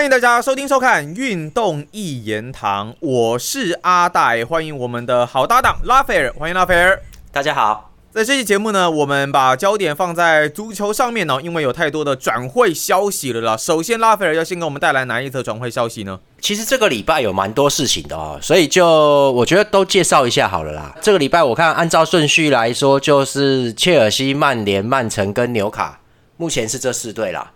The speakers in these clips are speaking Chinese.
欢迎大家收听收看《运动一言堂》，我是阿戴，欢迎我们的好搭档拉斐尔，欢迎拉斐尔。大家好，在这期节目呢，我们把焦点放在足球上面呢，因为有太多的转会消息了啦。首先，拉斐尔要先给我们带来哪一则转会消息呢？其实这个礼拜有蛮多事情的哦，所以就我觉得都介绍一下好了啦。这个礼拜我看按照顺序来说，就是切尔西、曼联、曼城跟纽卡，目前是这四队啦。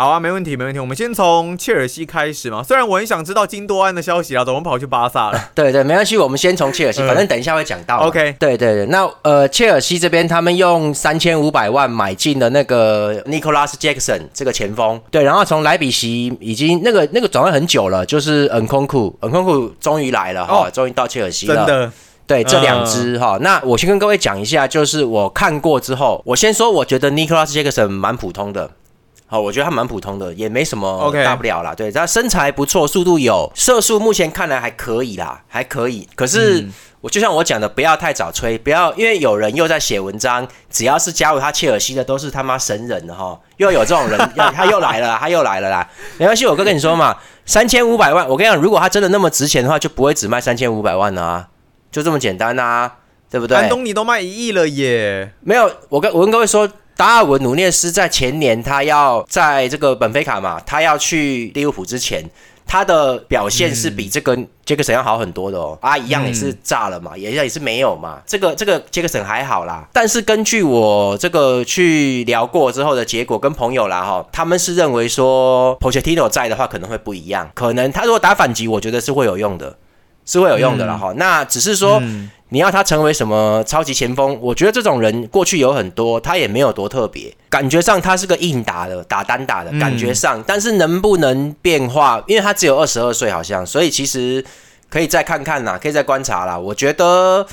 好啊，没问题，没问题。我们先从切尔西开始嘛。虽然我很想知道金多安的消息啊，怎么跑去巴萨了？对对，没关系，我们先从切尔西，反正等一下会讲到。OK，对对对，那呃，切尔西这边他们用三千五百万买进了那个 Nicholas Jackson 这个前锋，对，然后从莱比锡已经那个那个转会很久了，就是恩空库，恩空库终于来了哈，终于到切尔西了。真的，对这两支哈，那我先跟各位讲一下，就是我看过之后，我先说，我觉得 Nicholas Jackson 蛮普通的。好，我觉得他蛮普通的，也没什么大不了啦。对，他身材不错，速度有，射速目前看来还可以啦，还可以。可是我就像我讲的，不要太早吹，不要因为有人又在写文章，只要是加入他切尔西的都是他妈神人的哈，又有这种人，他又来了，他又来了啦。没关系，我哥跟你说嘛，三千五百万，我跟你讲，如果他真的那么值钱的话，就不会只卖三千五百万啊，就这么简单啊，对不对？安东尼都卖一亿了耶，没有，我跟我跟各位说。达尔文努涅斯在前年，他要在这个本菲卡嘛，他要去利物浦之前，他的表现是比这个杰克森要好很多的哦。啊，一样也是炸了嘛，也也是没有嘛。这个这个杰克森还好啦，但是根据我这个去聊过之后的结果，跟朋友啦哈，他们是认为说 Pochettino 在的话可能会不一样，可能他如果打反击，我觉得是会有用的，是会有用的了哈。那只是说。你要他成为什么超级前锋？我觉得这种人过去有很多，他也没有多特别，感觉上他是个硬打的，打单打的感觉上。但是能不能变化？因为他只有二十二岁，好像，所以其实可以再看看啦，可以再观察啦。我觉得，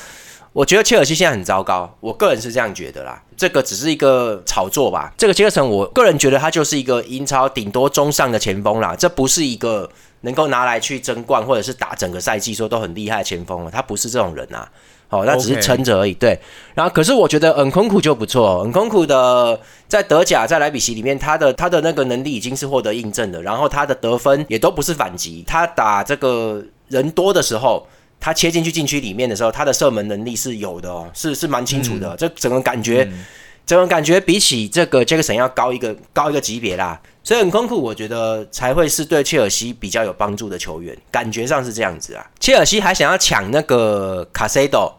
我觉得切尔西现在很糟糕，我个人是这样觉得啦。这个只是一个炒作吧。这个杰克森，我个人觉得他就是一个英超顶多中上的前锋啦，这不是一个能够拿来去争冠或者是打整个赛季说都很厉害的前锋了，他不是这种人啊。好，那只是撑着而已。对，然后可是我觉得恩空库就不错，恩空库的在德甲在莱比锡里面，他的他的那个能力已经是获得印证的。然后他的得分也都不是反击，他打这个人多的时候，他切进去禁区里面的时候，他的射门能力是有的哦，是是蛮清楚的。这整个感觉，这种感觉比起这个杰克森要高一个高一个级别啦。所以很空库，我觉得才会是对切尔西比较有帮助的球员，感觉上是这样子啊。切尔西还想要抢那个卡塞多。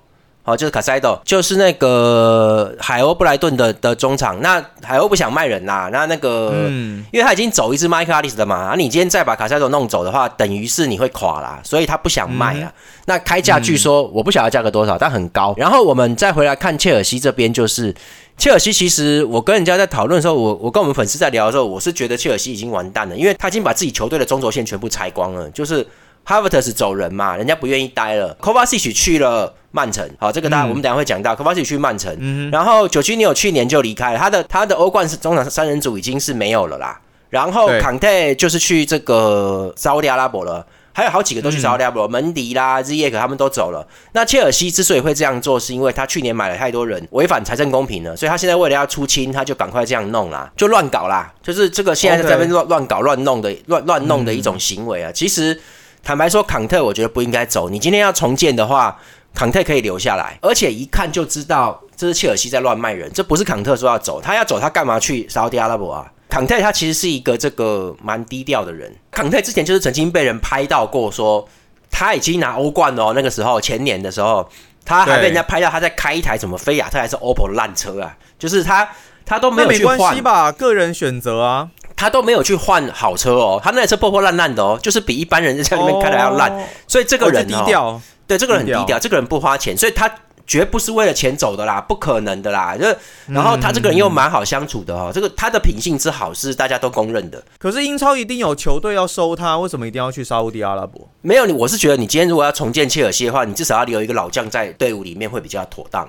哦，就是卡塞多，就是那个海鸥布莱顿的的中场。那海鸥不想卖人啦，那那个，嗯，因为他已经走一支麦克阿利斯的嘛，啊，你今天再把卡塞多弄走的话，等于是你会垮啦，所以他不想卖啊。那开价据说我不晓得价格多少，但很高。然后我们再回来看切尔西这边，就是切尔西其实我跟人家在讨论的时候，我我跟我们粉丝在聊的时候，我是觉得切尔西已经完蛋了，因为他已经把自己球队的中轴线全部拆光了，就是。哈弗特是走人嘛，人家不愿意待了。科瓦西奇去了曼城，好，这个大家我们等下会讲到。科瓦西奇去曼城，然后九七尼有去年就离开了，他的他的欧冠是中场三人组已经是没有了啦。然后坎特就是去这个沙特阿拉伯了，还有好几个都去沙特阿拉伯，门迪啦、日耶克他们都走了。那切尔西之所以会这样做，是因为他去年买了太多人，违反财政公平了，所以他现在为了要出清，他就赶快这样弄啦，就乱搞啦，就是这个现在在这边乱乱搞乱弄的乱乱弄的一种行为啊，其实。坦白说，康特我觉得不应该走。你今天要重建的话，康特可以留下来，而且一看就知道这是切尔西在乱卖人，这不是康特说要走，他要走他干嘛去沙特阿拉伯啊？康特他其实是一个这个蛮低调的人。康特之前就是曾经被人拍到过，说他已经拿欧冠了。那个时候前年的时候，他还被人家拍到他在开一台什么菲亚特还是 OPPO 烂车啊，就是他他都没有去换吧，个人选择啊。他都没有去换好车哦，他那台车破破烂烂的哦，就是比一般人在里面开的要烂，所以这个人低调，对，这个人很低调，这个人不花钱，所以他绝不是为了钱走的啦，不可能的啦。就然后他这个人又蛮好相处的哦，这个他的品性之好是大家都公认的。可是英超一定有球队要收他，为什么一定要去沙地阿拉伯？没有你，我是觉得你今天如果要重建切尔西的话，你至少要留一个老将在队伍里面会比较妥当。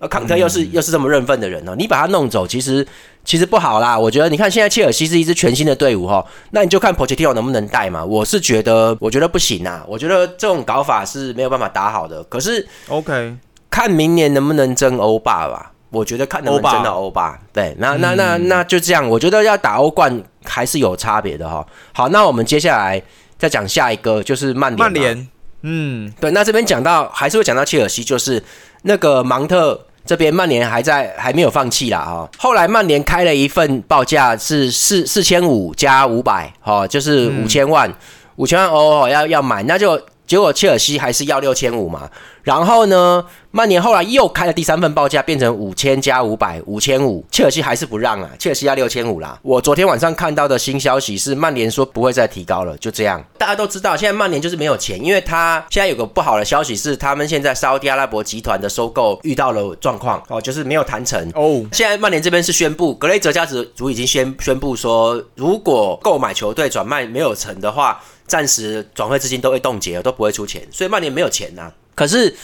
而康特又是又是这么认份的人哦，你把他弄走，其实其实不好啦。我觉得你看现在切尔西是一支全新的队伍哈，那你就看 Pochettino 能不能带嘛。我是觉得，我觉得不行啊。我觉得这种搞法是没有办法打好的。可是 OK，看明年能不能争欧霸吧。我觉得看能不能争到欧霸。对，那那那那就这样，我觉得要打欧冠还是有差别的哈。好，那我们接下来再讲下一个，就是曼联。曼联，嗯，对，那这边讲到还是会讲到切尔西，就是那个芒特。这边曼联还在还没有放弃啦哈，后来曼联开了一份报价是四四千五加五百，哈，就是五千万五千万欧要要买，那就结果切尔西还是要六千五嘛，然后呢？曼联后来又开了第三份报价，变成五千加五百，五千五。切尔西还是不让啊，切尔西要六千五啦。我昨天晚上看到的新消息是，曼联说不会再提高了，就这样。大家都知道，现在曼联就是没有钱，因为他现在有个不好的消息是，他们现在沙特阿拉伯集团的收购遇到了状况哦，就是没有谈成哦。现在曼联这边是宣布，格雷泽家族已经宣宣布说，如果购买球队转卖没有成的话，暂时转会资金都会冻结，都不会出钱，所以曼联没有钱呐。可是。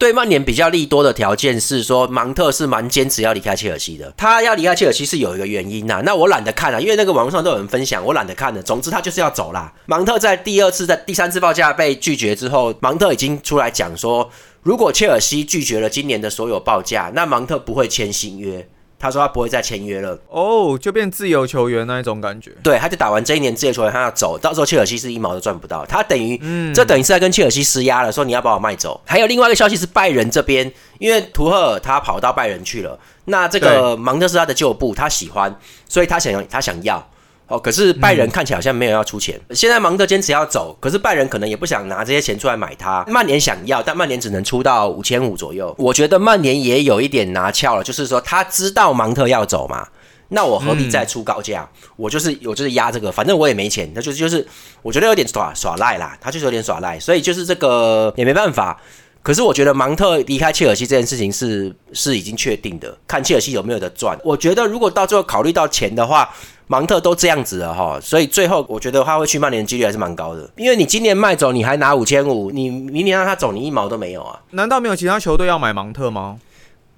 对曼联比较利多的条件是说，芒特是蛮坚持要离开切尔西的。他要离开切尔西是有一个原因呐。那我懒得看了，因为那个网络上都有人分享，我懒得看了。总之他就是要走啦。芒特在第二次、在第三次报价被拒绝之后，芒特已经出来讲说，如果切尔西拒绝了今年的所有报价，那芒特不会签新约。他说他不会再签约了哦，就变自由球员那一种感觉。对，他就打完这一年自由球员，他要走到时候切尔西是一毛都赚不到。他等于，嗯，这等于是在跟切尔西施压了，说你要把我卖走。还有另外一个消息是拜仁这边，因为图赫尔他跑到拜仁去了，那这个芒特是他的旧部，他喜欢，所以他想要，他想要。哦，可是拜仁看起来好像没有要出钱。现在芒特坚持要走，可是拜仁可能也不想拿这些钱出来买他。曼联想要，但曼联只能出到五千五左右。我觉得曼联也有一点拿翘了，就是说他知道芒特要走嘛，那我何必再出高价？我就是我就是压这个，反正我也没钱，那就就是我觉得有点耍耍赖啦，他就是有点耍赖，所以就是这个也没办法。可是我觉得芒特离开切尔西这件事情是是已经确定的，看切尔西有没有得赚。我觉得如果到最后考虑到钱的话。芒特都这样子了哈，所以最后我觉得他会去曼联的几率还是蛮高的，因为你今年卖走你还拿五千五，你明年让他走你一毛都没有啊？难道没有其他球队要买芒特吗？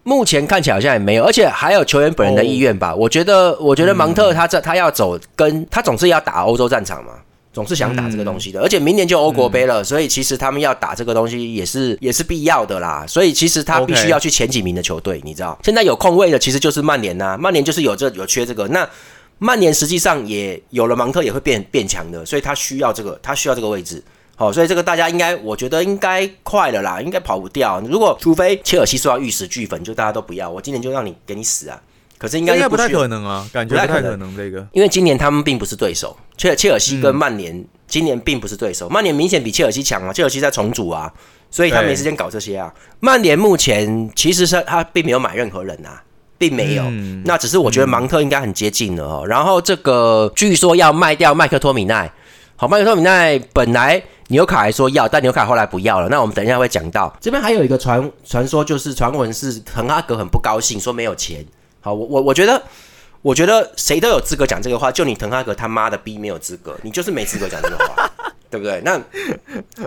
目前看起来好像也没有，而且还有球员本人的意愿吧。我觉得，我觉得芒特他这他要走，跟他总是要打欧洲战场嘛，总是想打这个东西的，而且明年就欧国杯了，所以其实他们要打这个东西也是也是必要的啦。所以其实他必须要去前几名的球队，你知道？现在有空位的其实就是曼联呐，曼联就是有这有缺这个那。曼联实际上也有了芒特，也会变变强的，所以他需要这个，他需要这个位置。好，所以这个大家应该，我觉得应该快了啦，应该跑不掉。如果除非切尔西说要玉石俱焚，就大家都不要，我今年就让你给你死啊！可是应该应该不太可能啊，感觉不太可能这个，因为今年他们并不是对手，切切尔西跟曼联今年并不是对手，曼联明显比切尔西强啊，切尔西在重组啊，所以他没时间搞这些啊。曼联目前其实是他并没有买任何人啊。并没有，那只是我觉得芒特应该很接近了哦。然后这个据说要卖掉麦克托米奈，好，麦克托米奈本来纽卡还说要，但纽卡后来不要了。那我们等一下会讲到这边还有一个传传说，就是传闻是滕哈格很不高兴，说没有钱。好，我我我觉得，我觉得谁都有资格讲这个话，就你滕哈格他妈的逼没有资格，你就是没资格讲这个话，对不对？那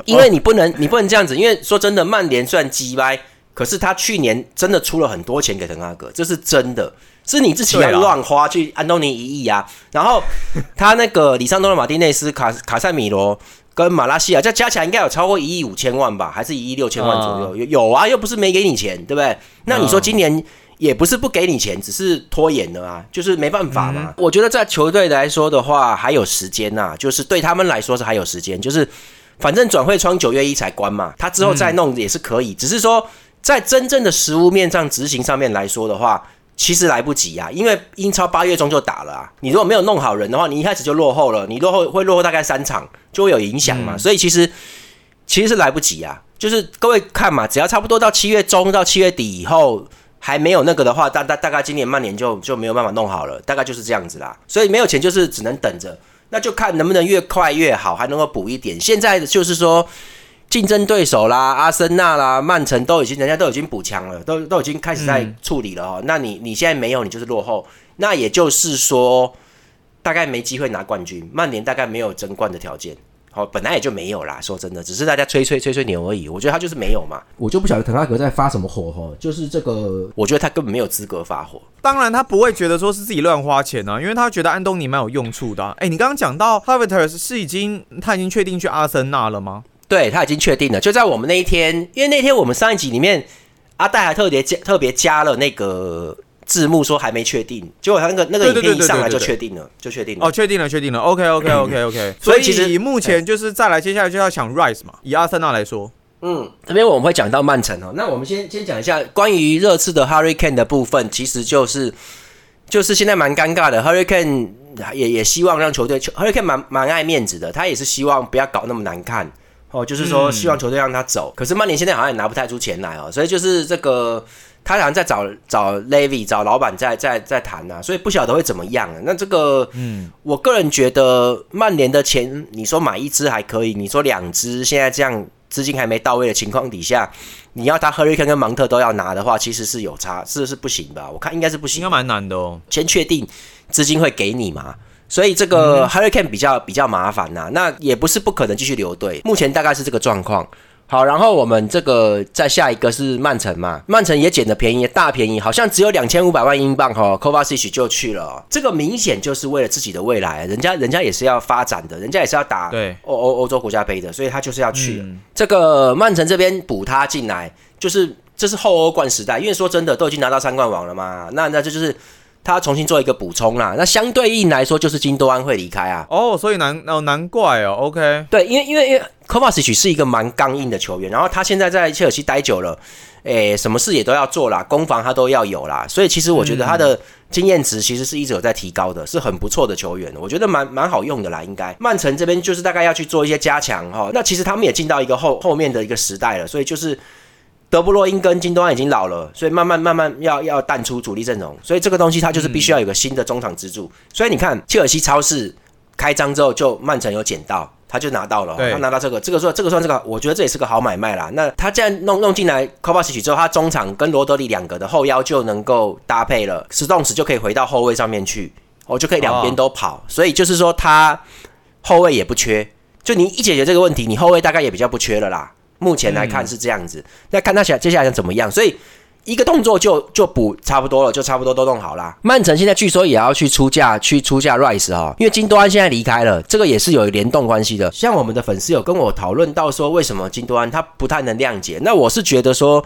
因为你不能，你不能这样子，因为说真的，曼联算鸡掰。可是他去年真的出了很多钱给滕哈格，这是真的，是你自己要乱花去安东尼一亿啊，然后他那个里桑多的、马丁内斯、卡卡塞米罗跟马拉西亚，这加起来应该有超过一亿五千万吧，还是一亿六千万左右？有有啊，又不是没给你钱，对不对？那你说今年也不是不给你钱，只是拖延了啊，就是没办法嘛。我觉得在球队来说的话，还有时间呐，就是对他们来说是还有时间，就是反正转会窗九月一才关嘛，他之后再弄也是可以，只是说。在真正的实物面上执行上面来说的话，其实来不及啊，因为英超八月中就打了啊。你如果没有弄好人的话，你一开始就落后了，你落后会落后大概三场，就会有影响嘛。所以其实其实是来不及啊。就是各位看嘛，只要差不多到七月中到七月底以后还没有那个的话，大大大概今年曼联就就没有办法弄好了，大概就是这样子啦。所以没有钱就是只能等着，那就看能不能越快越好，还能够补一点。现在就是说。竞争对手啦，阿森纳啦，曼城都已经，人家都已经补强了，都都已经开始在处理了哦。那你你现在没有，你就是落后。那也就是说，大概没机会拿冠军。曼联大概没有争冠的条件，好，本来也就没有啦。说真的，只是大家吹吹吹吹牛而已。我觉得他就是没有嘛。我就不晓得滕哈格在发什么火哈，就是这个，我觉得他根本没有资格发火。当然，他不会觉得说是自己乱花钱啊，因为他觉得安东尼蛮有用处的。哎，你刚刚讲到 h a v e r t s 是已经他已经确定去阿森纳了吗？对他已经确定了，就在我们那一天，因为那天我们上一集里面，阿戴还特别加特别加了那个字幕说还没确定，结果他那个那个影片一上来就确定了，就确定了。哦，确定了，确定了。OK OK OK OK。所以其实目前就是再来，接下来就要抢 Rise 嘛。以阿森纳来说。嗯，这边我们会讲到曼城哦。那我们先先讲一下关于热刺的 Hurricane 的部分，其实就是就是现在蛮尴尬的。Hurricane 也也希望让球队，Hurricane 蛮蛮爱面子的，他也是希望不要搞那么难看哦，就是说希望球队让他走。可是曼联现在好像也拿不太出钱来哦，所以就是这个他好像在找找 Levy 找老板在在在谈呐，所以不晓得会怎么样。那这个，嗯，我个人觉得曼联的钱，你说买一支还可以，你说两支现在这样。资金还没到位的情况底下，你要他 Hurricane 跟芒特都要拿的话，其实是有差，是是不行吧？我看应该是不行，应该蛮难的哦。先确定资金会给你嘛，所以这个 Hurricane 比较比较麻烦呐。那也不是不可能继续留队，目前大概是这个状况。好，然后我们这个再下一个是曼城嘛，曼城也捡的便宜，大便宜，好像只有两千五百万英镑哈 c o v a c i 就去了，这个明显就是为了自己的未来，人家人家也是要发展的，人家也是要打欧欧欧洲国家杯的，所以他就是要去。这个曼城这边补他进来，就是这是后欧冠时代，因为说真的都已经拿到三冠王了嘛，那那这就是。他重新做一个补充啦，那相对应来说就是金多安会离开啊。哦，所以难哦难怪哦。OK，对，因为因为因为科瓦斯奇是一个蛮刚硬的球员，然后他现在在切尔西待久了，诶，什么事也都要做啦，攻防他都要有啦，所以其实我觉得他的经验值其实是一直有在提高的，是很不错的球员，我觉得蛮蛮好用的啦。应该曼城这边就是大概要去做一些加强哈。那其实他们也进到一个后后面的一个时代了，所以就是。德布洛因跟金多安已经老了，所以慢慢慢慢要要淡出主力阵容，所以这个东西它就是必须要有个新的中场支柱。所以你看，切尔西超市开张之后，就曼城有捡到，他就拿到了，他拿到这个，这个说这个算这个，我觉得这也是个好买卖啦。那他这样弄弄进来 c o p a s 之后，他中场跟罗德里两个的后腰就能够搭配了，史动时就可以回到后卫上面去，哦，就可以两边都跑，所以就是说他后卫也不缺。就你一解决这个问题，你后卫大概也比较不缺了啦。目前来看是这样子，那看他想接下来想怎么样，所以一个动作就就补差不多了，就差不多都弄好啦。曼城现在据说也要去出价，去出价 Rice 哈，因为金多安现在离开了，这个也是有联动关系的。像我们的粉丝有跟我讨论到说，为什么金多安他不太能谅解？那我是觉得说，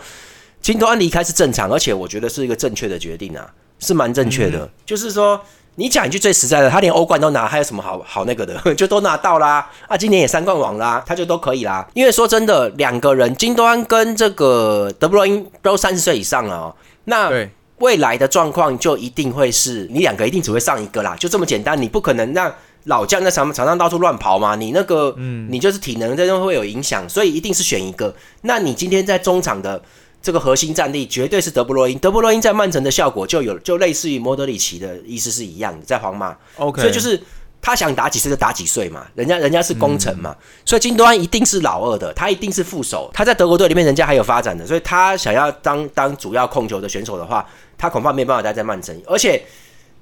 金多安离开是正常，而且我觉得是一个正确的决定啊，是蛮正确的，就是说。你讲一句最实在的，他连欧冠都拿，还有什么好好那个的？就都拿到啦！啊，今年也三冠王啦，他就都可以啦。因为说真的，两个人金端跟这个德布罗因都三十岁以上了哦。那未来的状况就一定会是你两个一定只会上一个啦，就这么简单。你不可能让老将在场场上到处乱跑嘛？你那个，嗯，你就是体能这种会有影响，所以一定是选一个。那你今天在中场的。这个核心战力绝对是德布罗因，德布罗因在曼城的效果就有就类似于莫德里奇的意思是一样的，在皇马。OK，所以就是他想打几岁就打几岁嘛，人家人家是功臣嘛，所以金多安一定是老二的，他一定是副手，他在德国队里面人家还有发展的，所以他想要当当主要控球的选手的话，他恐怕没办法待在曼城。而且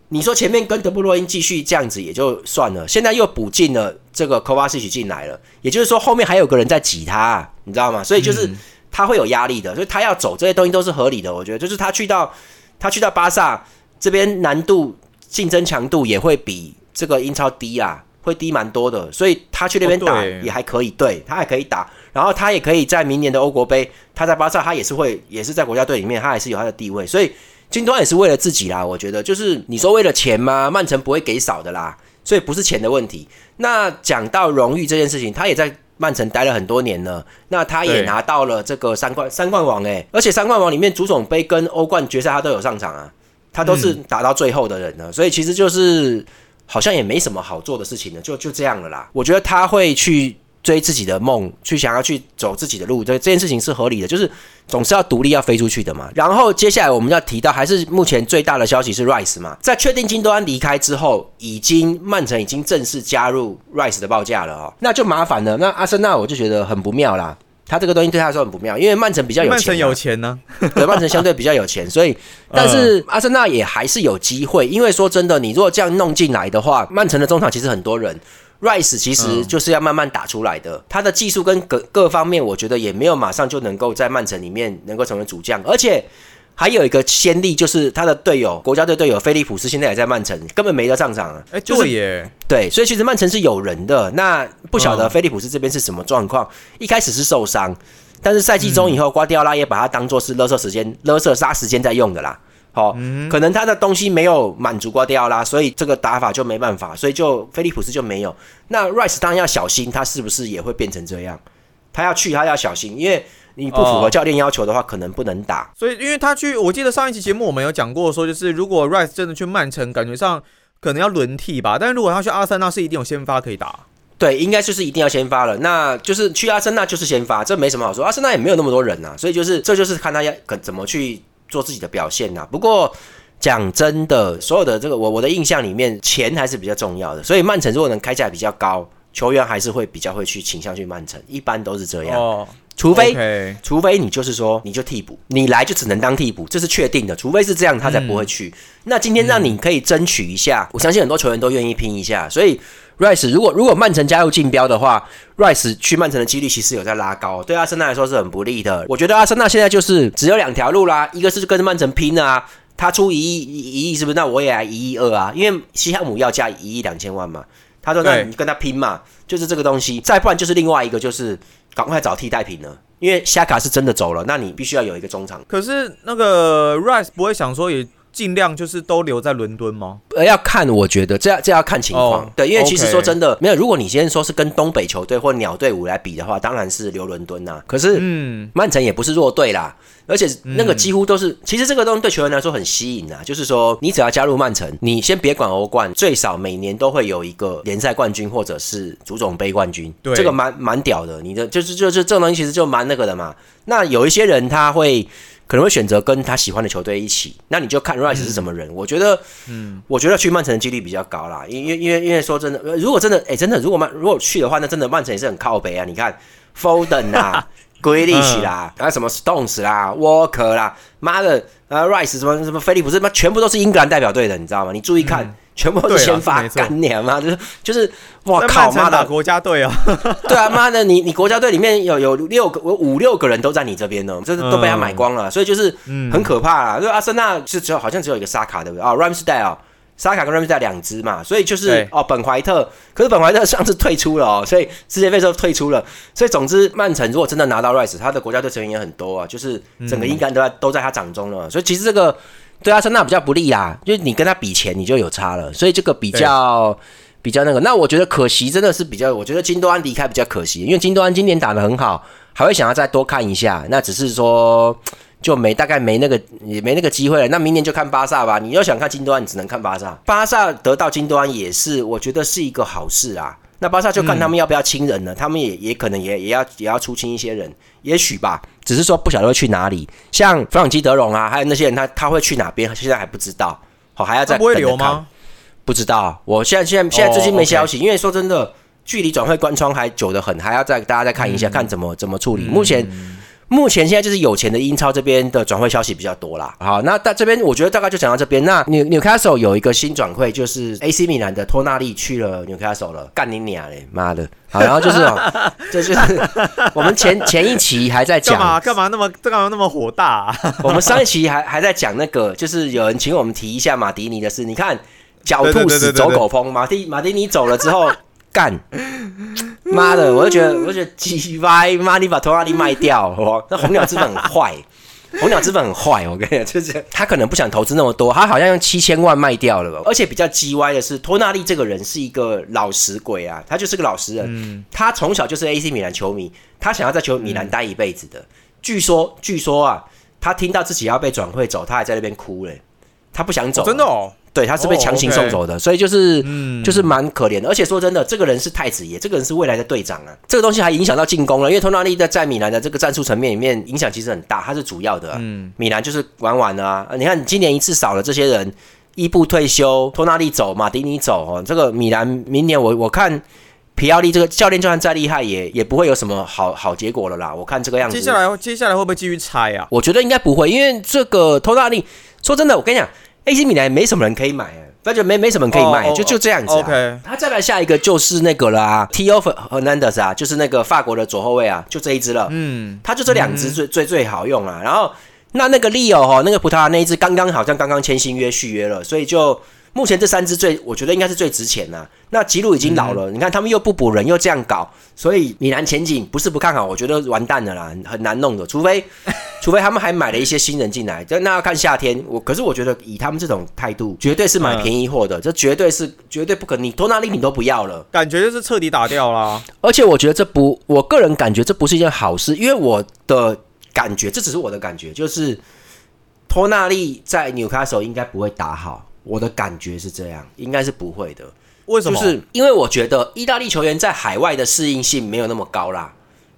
你说前面跟德布罗因继续这样子也就算了，现在又补进了这个科瓦西奇进来了，也就是说后面还有个人在挤他，你知道吗？所以就是。他会有压力的，所以他要走这些东西都是合理的。我觉得，就是他去到他去到巴萨这边，难度竞争强度也会比这个英超低啊，会低蛮多的。所以他去那边打也还可以，对他还可以打。然后他也可以在明年的欧国杯，他在巴萨他也是会也是在国家队里面，他还是有他的地位。所以金多也是为了自己啦，我觉得就是你说为了钱吗？曼城不会给少的啦，所以不是钱的问题。那讲到荣誉这件事情，他也在。曼城待了很多年了，那他也拿到了这个三冠三冠王诶，而且三冠王里面足总杯跟欧冠决赛他都有上场啊，他都是打到最后的人呢，所以其实就是好像也没什么好做的事情了，就就这样了啦。我觉得他会去。追自己的梦，去想要去走自己的路，这这件事情是合理的，就是总是要独立要飞出去的嘛。然后接下来我们要提到，还是目前最大的消息是 Rice 嘛，在确定金多安离开之后，已经曼城已经正式加入 Rice 的报价了哦，那就麻烦了。那阿森纳我就觉得很不妙啦，他这个东西对他来说很不妙，因为曼城比较有钱，曼城有钱呢，对，曼城相对比较有钱，所以 但是阿森纳也还是有机会，因为说真的，你如果这样弄进来的话，曼城的中场其实很多人。Rice 其实就是要慢慢打出来的，他的技术跟各各方面，我觉得也没有马上就能够在曼城里面能够成为主将，而且还有一个先例，就是他的队友国家队队友菲利普斯现在也在曼城，根本没得上场啊！哎，对耶，对，所以其实曼城是有人的，那不晓得菲利普斯这边是什么状况，一开始是受伤。但是赛季中以后，瓜迪奥拉也把他当做是勒瑟时间、勒瑟杀时间在用的啦。好，可能他的东西没有满足瓜迪奥拉，所以这个打法就没办法，所以就菲利普斯就没有。那 Rice 当然要小心，他是不是也会变成这样？他要去，他要小心，因为你不符合教练要求的话，可能不能打。所以，因为他去，我记得上一期节目我们有讲过，说就是如果 Rice 真的去曼城，感觉上可能要轮替吧。但是如果他去阿森纳，是一定有先发可以打。对，应该就是一定要先发了。那就是去阿森纳就是先发，这没什么好说。阿森纳也没有那么多人呐，所以就是这就是看他要怎么去做自己的表现呐。不过。讲真的，所有的这个我我的印象里面，钱还是比较重要的。所以曼城如果能开价比较高，球员还是会比较会去倾向去曼城，一般都是这样。哦，除非除非你就是说你就替补，你来就只能当替补，这是确定的。除非是这样，他才不会去。那今天让你可以争取一下，我相信很多球员都愿意拼一下。所以 Rice 如果如果曼城加入竞标的话，Rice 去曼城的几率其实有在拉高，对阿森纳来说是很不利的。我觉得阿森纳现在就是只有两条路啦，一个是跟着曼城拼啊。他出一亿一亿是不是？那我也来一亿二啊，因为西汉姆要加一亿两千万嘛。他说：“那你跟他拼嘛，就是这个东西。再不然就是另外一个，就是赶快找替代品了。因为夏卡是真的走了，那你必须要有一个中场。可是那个 Rice 不会想说也。”尽量就是都留在伦敦吗？呃，要看，我觉得这要这要看情况。对，因为其实说真的，没有。如果你先说是跟东北球队或鸟队伍来比的话，当然是留伦敦呐。可是，嗯，曼城也不是弱队啦，而且那个几乎都是，其实这个东西对球员来说很吸引啊。就是说，你只要加入曼城，你先别管欧冠，最少每年都会有一个联赛冠军或者是足总杯冠军。对，这个蛮蛮屌的。你的就是就是这种东西其实就蛮那个的嘛。那有一些人他会。可能会选择跟他喜欢的球队一起，那你就看 Rice 是什么人。我觉得，嗯，我觉得去曼城的几率比较高啦。因因因为因为说真的，如果真的，哎，真的，如果曼如果去的话，那真的曼城也是很靠北啊。你看，Foden 啊，Grealish 啦，啊什么 Stones 啦，Walker 啦，妈的，啊 Rice 什么什么菲利普斯，妈全部都是英格兰代表队的，你知道吗？你注意看。全部都是先发干年嘛，就是就是，哇靠妈的国家队啊！对啊，妈的，你你国家队里面有有六个，有五六个人都在你这边呢，就是都被他买光了，所以就是很可怕啊。就阿森纳是只有好像只有一个沙卡对不对啊？Ramsdale，沙卡跟 Ramsdale 两支嘛，所以就是哦，本怀特，可是本怀特上次退出了哦，所以世界杯时候退出了，所以总之曼城如果真的拿到 Rice，他的国家队成员也很多啊，就是整个英格兰都在都在他掌中了，所以其实这个。对阿森纳比较不利啦，就是你跟他比钱，你就有差了，所以这个比较比较那个。那我觉得可惜，真的是比较，我觉得金多安离开比较可惜，因为金多安今年打的很好，还会想要再多看一下。那只是说就没大概没那个也没那个机会了。那明年就看巴萨吧。你要想看金多安，你只能看巴萨。巴萨得到金多安也是，我觉得是一个好事啊。那巴萨就看他们要不要清人了，他们也也可能也也要也要出清一些人，也许吧，只是说不晓得会去哪里。像弗朗基德隆啊，还有那些人，他他会去哪边，现在还不知道，好还要再不会留吗？不知道，我现在现在现在最近没消息，因为说真的，距离转会关窗还久得很，还要再大家再看一下，看怎么怎么处理。目前。目前现在就是有钱的英超这边的转会消息比较多啦。好，那大这边我觉得大概就讲到这边。那纽纽卡索有一个新转会，就是 AC 米兰的托纳利去了纽卡索了，干你娘嘞，妈的！好，然后就是哦，这就是我们前前一期还在讲干嘛干嘛那么干嘛那么火大？我们上一期还还在讲那个，就是有人请我们提一下马迪尼的事。你看，狡兔死走狗烹，马蒂马迪尼走了之后。干，妈的！我就觉得，我就觉得鸡歪，妈你把托纳利卖掉，哦，那红鸟资本很坏，红鸟资本很坏，我跟你讲，就是他可能不想投资那么多，他好像用七千万卖掉了，而且比较鸡歪的是，托纳利这个人是一个老实鬼啊，他就是个老实人，他从小就是 AC 米兰球迷，他想要在球米兰待一辈子的，据说，据说啊，他听到自己要被转会走，他还在那边哭嘞，他不想走，真的哦。对，他是被强行送走的，所以就是嗯，就是蛮可怜的。而且说真的，这个人是太子爷，这个人是未来的队长啊。这个东西还影响到进攻了，因为托纳利在在米兰的这个战术层面里面影响其实很大，他是主要的。嗯，米兰就是玩完了啊。你看今年一次少了这些人，伊布退休，托纳利走，马迪尼走哦。这个米兰明年我我看皮奥利这个教练就算再厉害，也也不会有什么好好结果了啦。我看这个样子，接下来接下来会不会继续拆啊？我觉得应该不会，因为这个托纳利说真的，我跟你讲。AC 米兰没什么人可以买，那就没没什么人可以卖，就就这样子。OK，他再来下一个就是那个了啊，Tio Hernandez 啊，就是那个法国的左后卫啊，就这一支了。嗯，他就这两支最最最好用啊。然后那那个 Leo 哈，那个葡萄牙那一支刚刚好像刚刚签新约续约了，所以就目前这三支最，我觉得应该是最值钱的。那吉鲁已经老了，你看他们又不补人，又这样搞，所以米兰前景不是不看好，我觉得完蛋了啦，很难弄的。除非，除非他们还买了一些新人进来，那要看夏天。我可是我觉得以他们这种态度，绝对是买便宜货的，这绝对是绝对不可能。你托纳利你都不要了，感觉就是彻底打掉啦。而且我觉得这不，我个人感觉这不是一件好事，因为我的感觉，这只是我的感觉，就是托纳利在纽卡手应该不会打好。我的感觉是这样，应该是不会的。为什么？就是因为我觉得意大利球员在海外的适应性没有那么高啦，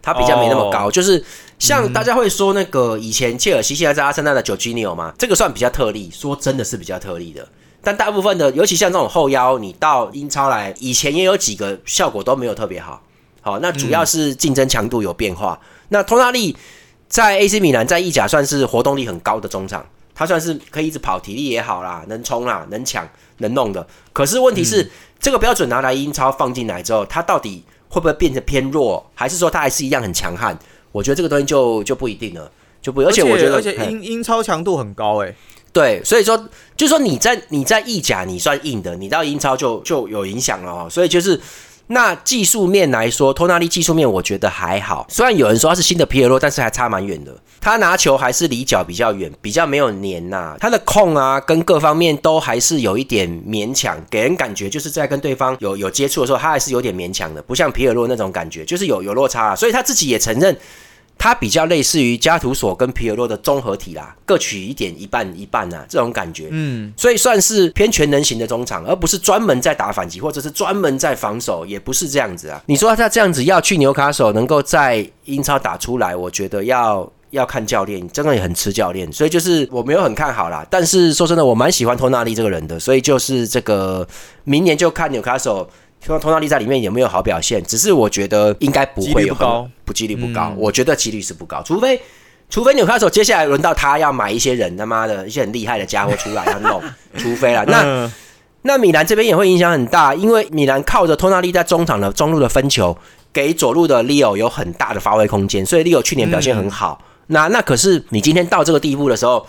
他比较没那么高。就是像大家会说那个以前切尔西现在在阿森纳的九基尼奥嘛，这个算比较特例，说真的是比较特例的。但大部分的，尤其像这种后腰，你到英超来，以前也有几个效果都没有特别好。好，那主要是竞争强度有变化。那托纳利在 AC 米兰在意甲算是活动力很高的中场。他算是可以一直跑，体力也好啦，能冲啦，能抢，能弄的。可是问题是，这个标准拿来英超放进来之后，他到底会不会变得偏弱，还是说他还是一样很强悍？我觉得这个东西就就不一定了，就不。而且我觉得，而且英英超强度很高诶。对，所以说就是说你在你在意甲你算硬的，你到英超就就有影响了哦。所以就是。那技术面来说，托纳利技术面我觉得还好。虽然有人说他是新的皮尔洛，但是还差蛮远的。他拿球还是离脚比较远，比较没有黏呐。他的控啊，跟各方面都还是有一点勉强，给人感觉就是在跟对方有有接触的时候，他还是有点勉强的，不像皮尔洛那种感觉，就是有有落差。所以他自己也承认。它比较类似于加图索跟皮尔洛的综合体啦，各取一点，一半一半呐，这种感觉。嗯，所以算是偏全能型的中场，而不是专门在打反击或者是专门在防守，也不是这样子啊。你说他这样子要去纽卡手能够在英超打出来，我觉得要要看教练，真的也很吃教练。所以就是我没有很看好啦，但是说真的，我蛮喜欢托纳利这个人的，所以就是这个明年就看纽卡手。希望托纳利在里面有没有好表现？只是我觉得应该不会有高，不几率不高。我觉得几率是不高，除非除非纽卡手接下来轮到他要买一些人他妈的一些很厉害的家伙出来要弄，除非了。那那米兰这边也会影响很大，因为米兰靠着托纳利在中场的中路的分球，给左路的 Leo 有很大的发挥空间，所以 Leo 去年表现很好。那那可是你今天到这个地步的时候，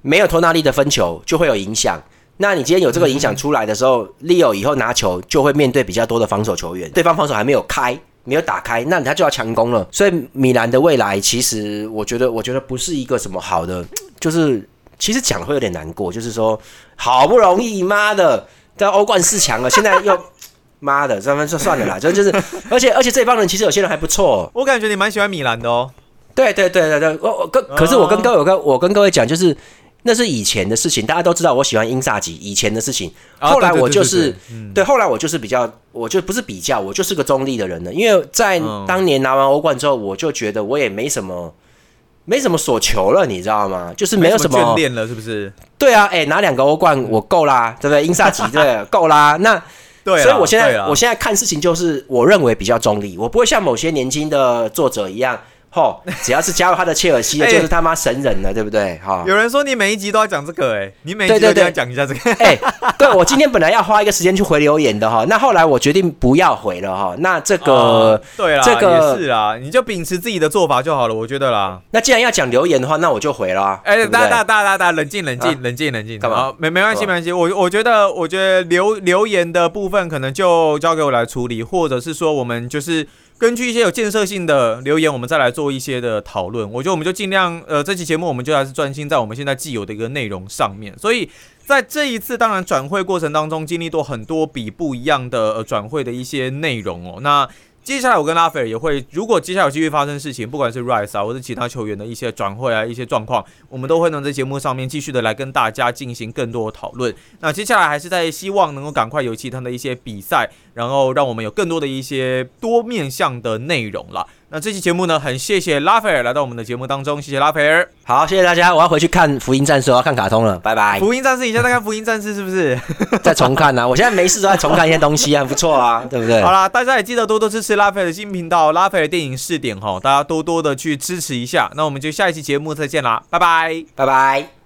没有托纳利的分球就会有影响。那你今天有这个影响出来的时候，Leo 以后拿球就会面对比较多的防守球员，对方防守还没有开，没有打开，那他就要强攻了。所以米兰的未来其实，我觉得，我觉得不是一个什么好的，就是其实讲会有点难过，就是说好不容易，妈的，在欧冠四强了，现在又 妈的，咱们就算了啦，就就是，而且而且这帮人其实有些人还不错，我感觉你蛮喜欢米兰的哦。对对对对对，我我跟可是我跟各位跟我跟各位讲就是。那是以前的事情，大家都知道我喜欢英萨吉以前的事情。后来我就是对，后来我就是比较，我就不是比较，我就是个中立的人了。因为在当年拿完欧冠之后，我就觉得我也没什么，没什么所求了，你知道吗？就是没有什么眷恋了，是不是？对啊，哎，拿两个欧冠我够啦，对不对？英萨吉对，够啦。那对，所以我现在我现在看事情就是我认为比较中立，我不会像某些年轻的作者一样。吼，只要是加入他的切尔西的，就是他妈神人了，对不对？哈，有人说你每一集都要讲这个，哎，你每一集都要讲一下这个，哎，对我今天本来要花一个时间去回留言的哈，那后来我决定不要回了哈，那这个对啦，这个是啊，你就秉持自己的做法就好了，我觉得啦。那既然要讲留言的话，那我就回了。哎，大大大大大，冷静冷静冷静冷静，干嘛？没没关系没关系，我我觉得我觉得留留言的部分可能就交给我来处理，或者是说我们就是。根据一些有建设性的留言，我们再来做一些的讨论。我觉得我们就尽量，呃，这期节目我们就还是专心在我们现在既有的一个内容上面。所以在这一次当然转会过程当中，经历过很多笔不一样的呃转会的一些内容哦。那接下来我跟拉斐尔也会，如果接下来有继续发生事情，不管是 Rise 啊，或者其他球员的一些转会啊，一些状况，我们都会能在节目上面继续的来跟大家进行更多的讨论。那接下来还是在希望能够赶快有其他的一些比赛，然后让我们有更多的一些多面向的内容了。那这期节目呢，很谢谢拉斐尔来到我们的节目当中，谢谢拉斐尔。好，谢谢大家，我要回去看福音战士，我要看卡通了，拜拜。福音战士，你现在看福音战士是不是？在重看呢？我现在没事都在重看一些东西啊，不错啊，对不对？好啦，大家也记得多多支持拉斐尔的新频道，拉斐尔电影试点哈，大家多多的去支持一下。那我们就下一期节目再见啦，拜拜，拜拜。